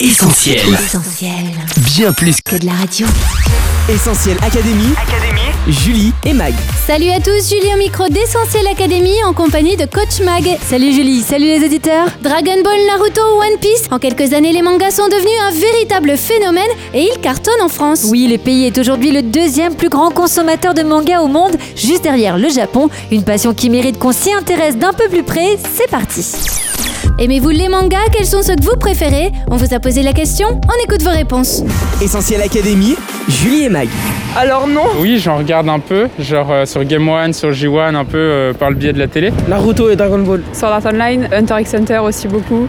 Essentiel. Essentiel. Bien plus Que de la radio. Essentiel Académie. Julie et Mag. Salut à tous, Julie au micro d'Essentiel Academy en compagnie de Coach Mag. Salut Julie, salut les auditeurs. Dragon Ball, Naruto, One Piece. En quelques années, les mangas sont devenus un véritable phénomène et ils cartonnent en France. Oui, le pays est aujourd'hui le deuxième plus grand consommateur de mangas au monde, juste derrière le Japon. Une passion qui mérite qu'on s'y intéresse d'un peu plus près. C'est parti. Aimez-vous les mangas? Quels sont ceux que vous préférez? On vous a posé la question, on écoute vos réponses. Essentiel Académie. Julie et Mag. Alors non, Oui, j'en regarde un peu, genre euh, sur Game One, sur J1, un peu euh, par le biais de la télé. Naruto et Dragon Ball. Sur Art Online, Hunter x Hunter aussi beaucoup.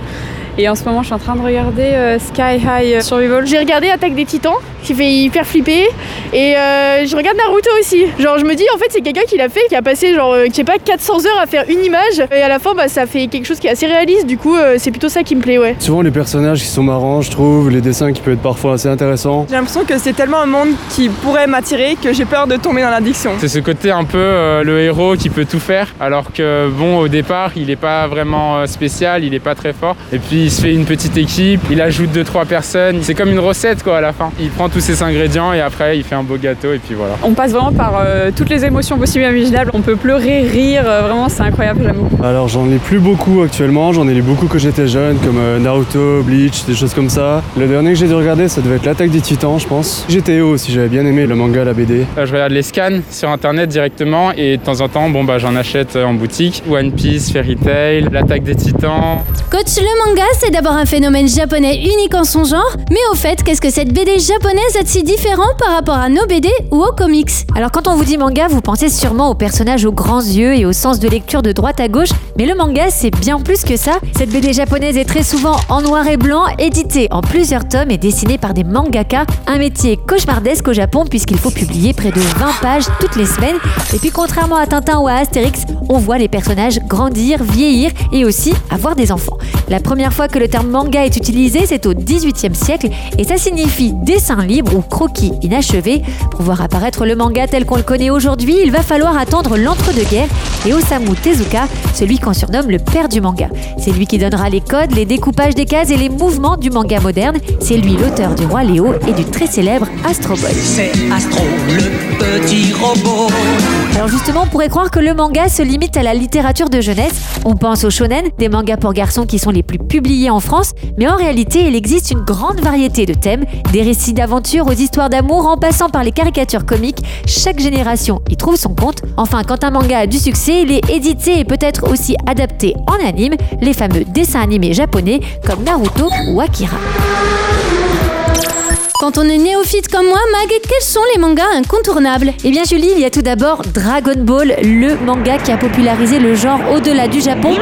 Et en ce moment, je suis en train de regarder euh, Sky High Survival. J'ai regardé Attaque des Titans, qui fait hyper flipper. Et euh, je regarde Naruto aussi. Genre, je me dis, en fait, c'est quelqu'un qui l'a fait, qui a passé, genre, euh, je sais pas, 400 heures à faire une image. Et à la fin, bah, ça fait quelque chose qui est assez réaliste. Du coup, euh, c'est plutôt ça qui me plaît, ouais. Souvent les personnages qui sont marrants, je trouve, les dessins qui peuvent être parfois assez intéressants. J'ai l'impression que c'est tellement un monde qui pourrait m'attirer que j'ai peur de tomber dans l'addiction. C'est ce côté un peu euh, le héros qui peut tout faire, alors que bon, au départ, il n'est pas vraiment euh, spécial, il n'est pas très fort. Et puis il se fait une petite équipe, il ajoute deux trois personnes. C'est comme une recette quoi à la fin. Il prend tous ses ingrédients et après il fait un beau gâteau et puis voilà. On passe vraiment par euh, toutes les émotions possibles et imaginables. On peut pleurer, rire, euh, vraiment c'est incroyable, j'aime beaucoup. Alors j'en ai plus beaucoup actuellement, j'en ai lu beaucoup quand j'étais jeune, comme euh, Naruto, Bleach, des choses comme ça. Le dernier que j'ai dû regarder, ça devait être l'attaque des titans, je pense. GTO aussi, j'avais bien aimé le manga, la BD. Euh, je regarde les scans sur internet directement et de temps en temps, bon bah j'en achète en boutique. One Piece, Fairy Tail, l'attaque des titans. Coach, le manga, c'est d'abord un phénomène japonais unique en son genre. Mais au fait, qu'est-ce que cette BD japonaise de si différent par rapport à nos BD ou aux comics Alors quand on vous dit manga, vous pensez sûrement aux personnages aux grands yeux et au sens de lecture de droite à gauche, mais le manga c'est bien plus que ça. Cette BD japonaise est très souvent en noir et blanc, éditée en plusieurs tomes et dessinée par des mangaka, un métier cauchemardesque au Japon puisqu'il faut publier près de 20 pages toutes les semaines. Et puis contrairement à Tintin ou à Astérix, on voit les personnages grandir, vieillir et aussi avoir des enfants. La première fois que le terme manga est utilisé, c'est au XVIIIe siècle et ça signifie dessin libre ou croquis inachevé. Pour voir apparaître le manga tel qu'on le connaît aujourd'hui, il va falloir attendre l'entre-deux-guerres et Osamu Tezuka, celui qu'on surnomme le père du manga. C'est lui qui donnera les codes, les découpages des cases et les mouvements du manga moderne. C'est lui l'auteur du Roi Léo et du très célèbre Astro Boy. C'est Astro, le petit robot. Alors justement, on pourrait croire que le manga se limite à la littérature de jeunesse. On pense au shonen, des mangas pour garçons qui sont les plus publiés en France, mais en réalité, il existe une grande variété de thèmes, des récits d'aventure aux histoires d'amour en passant par les caricatures comiques. Chaque génération y trouve son compte. Enfin, quand un manga a du succès, il est édité et peut être aussi adapté en anime, les fameux dessins animés japonais comme Naruto ou Akira. Quand on est néophyte comme moi, Mag, quels sont les mangas incontournables? Eh bien Julie, il y a tout d'abord Dragon Ball, le manga qui a popularisé le genre au-delà du Japon.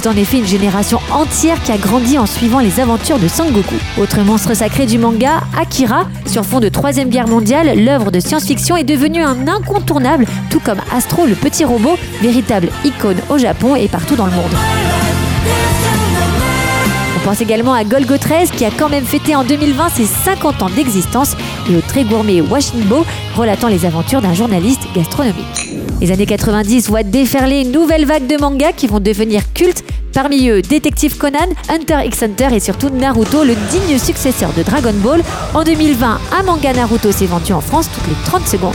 C'est en effet une génération entière qui a grandi en suivant les aventures de Sangoku. Autre monstre sacré du manga, Akira, sur fond de Troisième Guerre mondiale, l'œuvre de science-fiction est devenue un incontournable, tout comme Astro le petit robot, véritable icône au Japon et partout dans le monde. On pense également à Golgo 13 qui a quand même fêté en 2020 ses 50 ans d'existence et au très gourmet Washingbo relatant les aventures d'un journaliste gastronomique. Les années 90 voient déferler une nouvelle vague de mangas qui vont devenir cultes. Parmi eux, Détective Conan, Hunter x Hunter et surtout Naruto, le digne successeur de Dragon Ball. En 2020, un manga Naruto s'est vendu en France toutes les 30 secondes.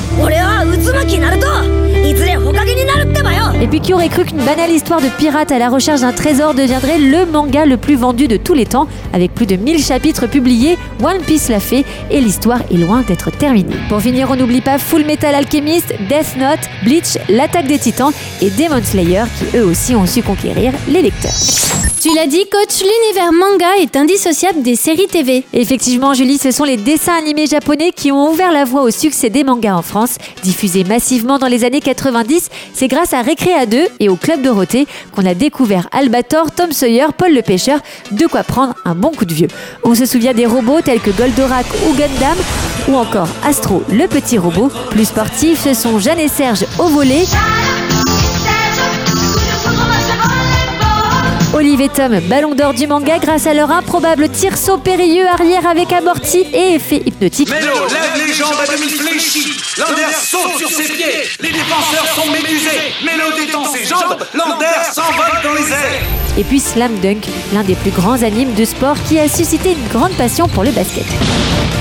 Et puis qui aurait cru qu'une banale histoire de pirate à la recherche d'un trésor deviendrait le manga le plus vendu de tous les temps Avec plus de 1000 chapitres publiés, One Piece l'a fait et l'histoire est loin d'être terminée. Pour finir, on n'oublie pas Full Metal Alchemist, Death Note, Bleach, L'attaque des titans et Demon Slayer qui eux aussi ont su conquérir les lecteurs. Tu l'as dit, Coach, l'univers manga est indissociable des séries TV. Effectivement, Julie, ce sont les dessins animés japonais qui ont ouvert la voie au succès des mangas en France. Diffusés massivement dans les années 90, c'est grâce à Récréa 2 et au Club Dorothée qu'on a découvert Albator, Tom Sawyer, Paul le Pêcheur, de quoi prendre un bon coup de vieux. On se souvient des robots tels que Goldorak ou Gundam, ou encore Astro, le petit robot. Plus sportifs, ce sont Jeanne et Serge au volet. Steve et Tom, ballon d'or du manga grâce à leur improbable tir saut périlleux arrière avec amorti et effet hypnotique. Mélo lève les jambes à demi fléchies. Lander saute sur ses pieds. Les défenseurs sont médusés. Mélo détend ses jambes. Lander s'envole dans les airs. Et puis Slam Dunk, l'un des plus grands animes de sport qui a suscité une grande passion pour le basket.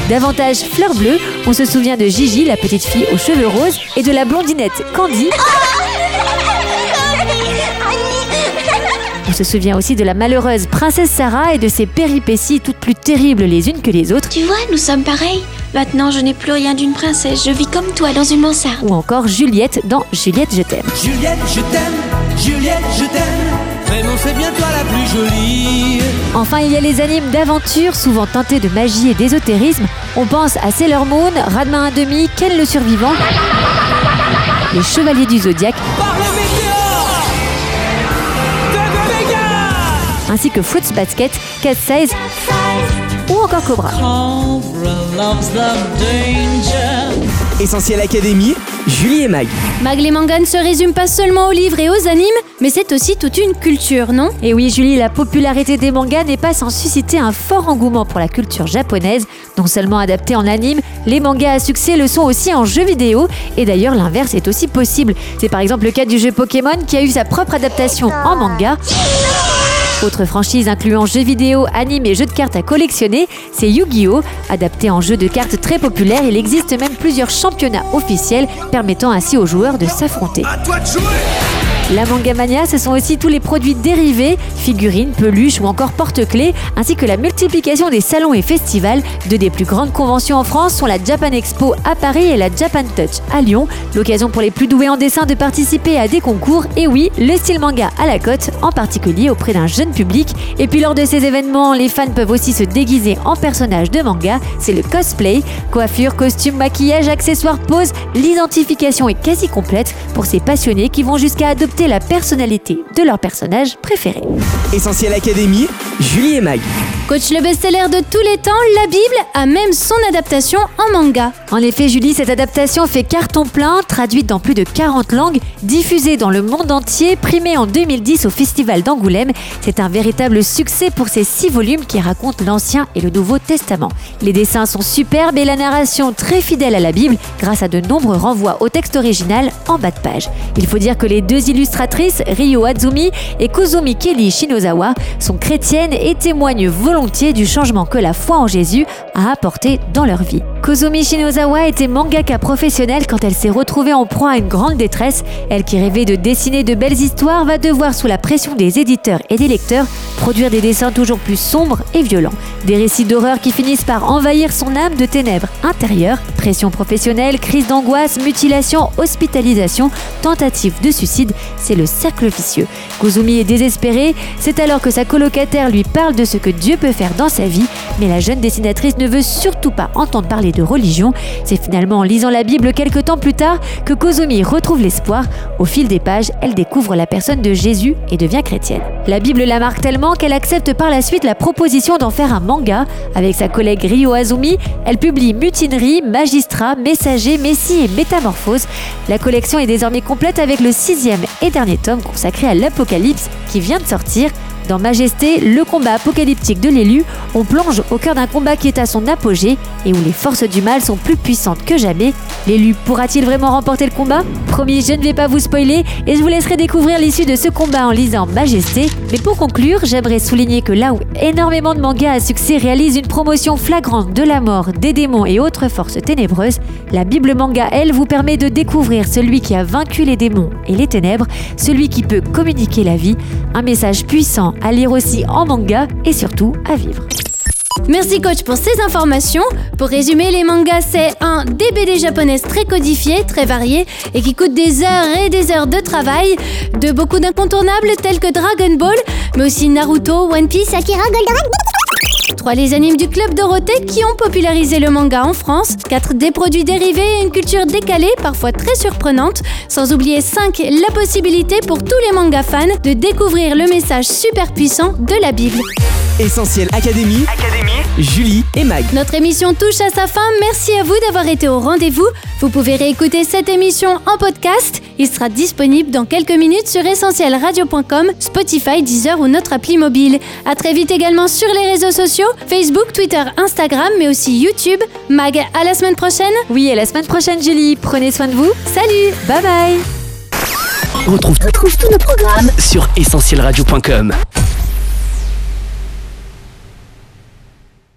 Davantage fleur bleue, on se souvient de Gigi, la petite fille aux cheveux roses, et de la blondinette Candy. On se souvient aussi de la malheureuse princesse Sarah et de ses péripéties toutes plus terribles les unes que les autres. Tu vois, nous sommes pareils. Maintenant, je n'ai plus rien d'une princesse. Je vis comme toi dans une mansarde. Ou encore Juliette dans Juliette, je t'aime. Juliette, je t'aime, Juliette, je t'aime. Vraiment, c'est bien toi la plus jolie. Enfin, il y a les animes d'aventure, souvent teintés de magie et d'ésotérisme. On pense à Sailor Moon, Radma 1,5, Ken le survivant, les Chevaliers du Zodiaque, ainsi que Fruits Basket, Cat Size ou encore Cobra. Essentiel Académie, Julie et Mag. Mag les mangas ne se résument pas seulement aux livres et aux animes, mais c'est aussi toute une culture, non? Et oui, Julie, la popularité des mangas n'est pas sans susciter un fort engouement pour la culture japonaise. Non seulement adaptés en anime, les mangas à succès le sont aussi en jeux vidéo. Et d'ailleurs, l'inverse est aussi possible. C'est par exemple le cas du jeu Pokémon qui a eu sa propre adaptation en manga. Autre franchise incluant jeux vidéo, anime et jeux de cartes à collectionner, c'est Yu-Gi-Oh! Adapté en jeu de cartes très populaire, il existe même plusieurs championnats officiels permettant ainsi aux joueurs de s'affronter. La Mangamania, ce sont aussi tous les produits dérivés, figurines, peluches ou encore porte-clés, ainsi que la multiplication des salons et festivals. Deux des plus grandes conventions en France sont la Japan Expo à Paris et la Japan Touch à Lyon. L'occasion pour les plus doués en dessin de participer à des concours. Et oui, le style manga à la cote, en particulier auprès d'un jeune public. Et puis lors de ces événements, les fans peuvent aussi se déguiser en personnages de manga. C'est le cosplay. Coiffure, costume, maquillage, accessoires, pose, l'identification est quasi complète pour ces passionnés qui vont jusqu'à adopter la personnalité de leur personnage préféré. Essentiel Académie, Julie et Mag. Coach le best-seller de tous les temps, la Bible a même son adaptation en manga. En effet, Julie, cette adaptation fait carton plein, traduite dans plus de 40 langues, diffusée dans le monde entier, primée en 2010 au Festival d'Angoulême. C'est un véritable succès pour ces six volumes qui racontent l'Ancien et le Nouveau Testament. Les dessins sont superbes et la narration très fidèle à la Bible grâce à de nombreux renvois au texte original en bas de page. Il faut dire que les deux illustratrices, Ryo Azumi et Kozumi Kelly Shinozawa, sont chrétiennes et témoignent du changement que la foi en Jésus a apporté dans leur vie. Kozumi Shinozawa était mangaka professionnelle quand elle s'est retrouvée en proie à une grande détresse. Elle qui rêvait de dessiner de belles histoires va devoir, sous la pression des éditeurs et des lecteurs, produire des dessins toujours plus sombres et violents. Des récits d'horreur qui finissent par envahir son âme de ténèbres intérieures. Pression professionnelle, crise d'angoisse, mutilation, hospitalisation, tentative de suicide, c'est le cercle vicieux. Kozumi est désespérée, c'est alors que sa colocataire lui parle de ce que Dieu peut faire dans sa vie, mais la jeune dessinatrice ne veut surtout pas entendre parler de religion. C'est finalement en lisant la Bible quelques temps plus tard que Kozumi retrouve l'espoir. Au fil des pages, elle découvre la personne de Jésus et devient chrétienne. La Bible la marque tellement qu'elle accepte par la suite la proposition d'en faire un manga. Avec sa collègue Ryo Azumi, elle publie Mutinerie, Magistrat, Messager, Messie et Métamorphose. La collection est désormais complète avec le sixième et dernier tome consacré à l'Apocalypse qui vient de sortir. Dans Majesté, le combat apocalyptique de l'élu, on plonge au cœur d'un combat qui est à son apogée et où les forces du mal sont plus puissantes que jamais. L'élu pourra-t-il vraiment remporter le combat? Promis, je ne vais pas vous spoiler et je vous laisserai découvrir l'issue de ce combat en lisant Majesté. Mais pour conclure, j'aimerais souligner que là où énormément de mangas à succès réalisent une promotion flagrante de la mort, des démons et autres forces ténébreuses, la Bible manga, elle, vous permet de découvrir celui qui a vaincu les démons et les ténèbres, celui qui peut communiquer la vie, un message puissant à lire aussi en manga et surtout à vivre. Merci coach pour ces informations. Pour résumer, les mangas c'est un des BD japonaises très codifiées, très variées et qui coûtent des heures et des heures de travail, de beaucoup d'incontournables tels que Dragon Ball, mais aussi Naruto, One Piece, Akira, Goldorak. 3. Les animes du Club Dorothée qui ont popularisé le manga en France. 4. Des produits dérivés et une culture décalée, parfois très surprenante. Sans oublier 5. La possibilité pour tous les manga fans de découvrir le message super puissant de la Bible. Essentiel Académie, Julie et Mag. Notre émission touche à sa fin. Merci à vous d'avoir été au rendez-vous. Vous pouvez réécouter cette émission en podcast. Il sera disponible dans quelques minutes sur essentielradio.com, Spotify, Deezer ou notre appli mobile. À très vite également sur les réseaux sociaux, Facebook, Twitter, Instagram, mais aussi YouTube. Mag, à la semaine prochaine. Oui, et la semaine prochaine, Julie. Prenez soin de vous. Salut Bye bye. On retrouve, retrouve tous nos programmes sur essentielradio.com.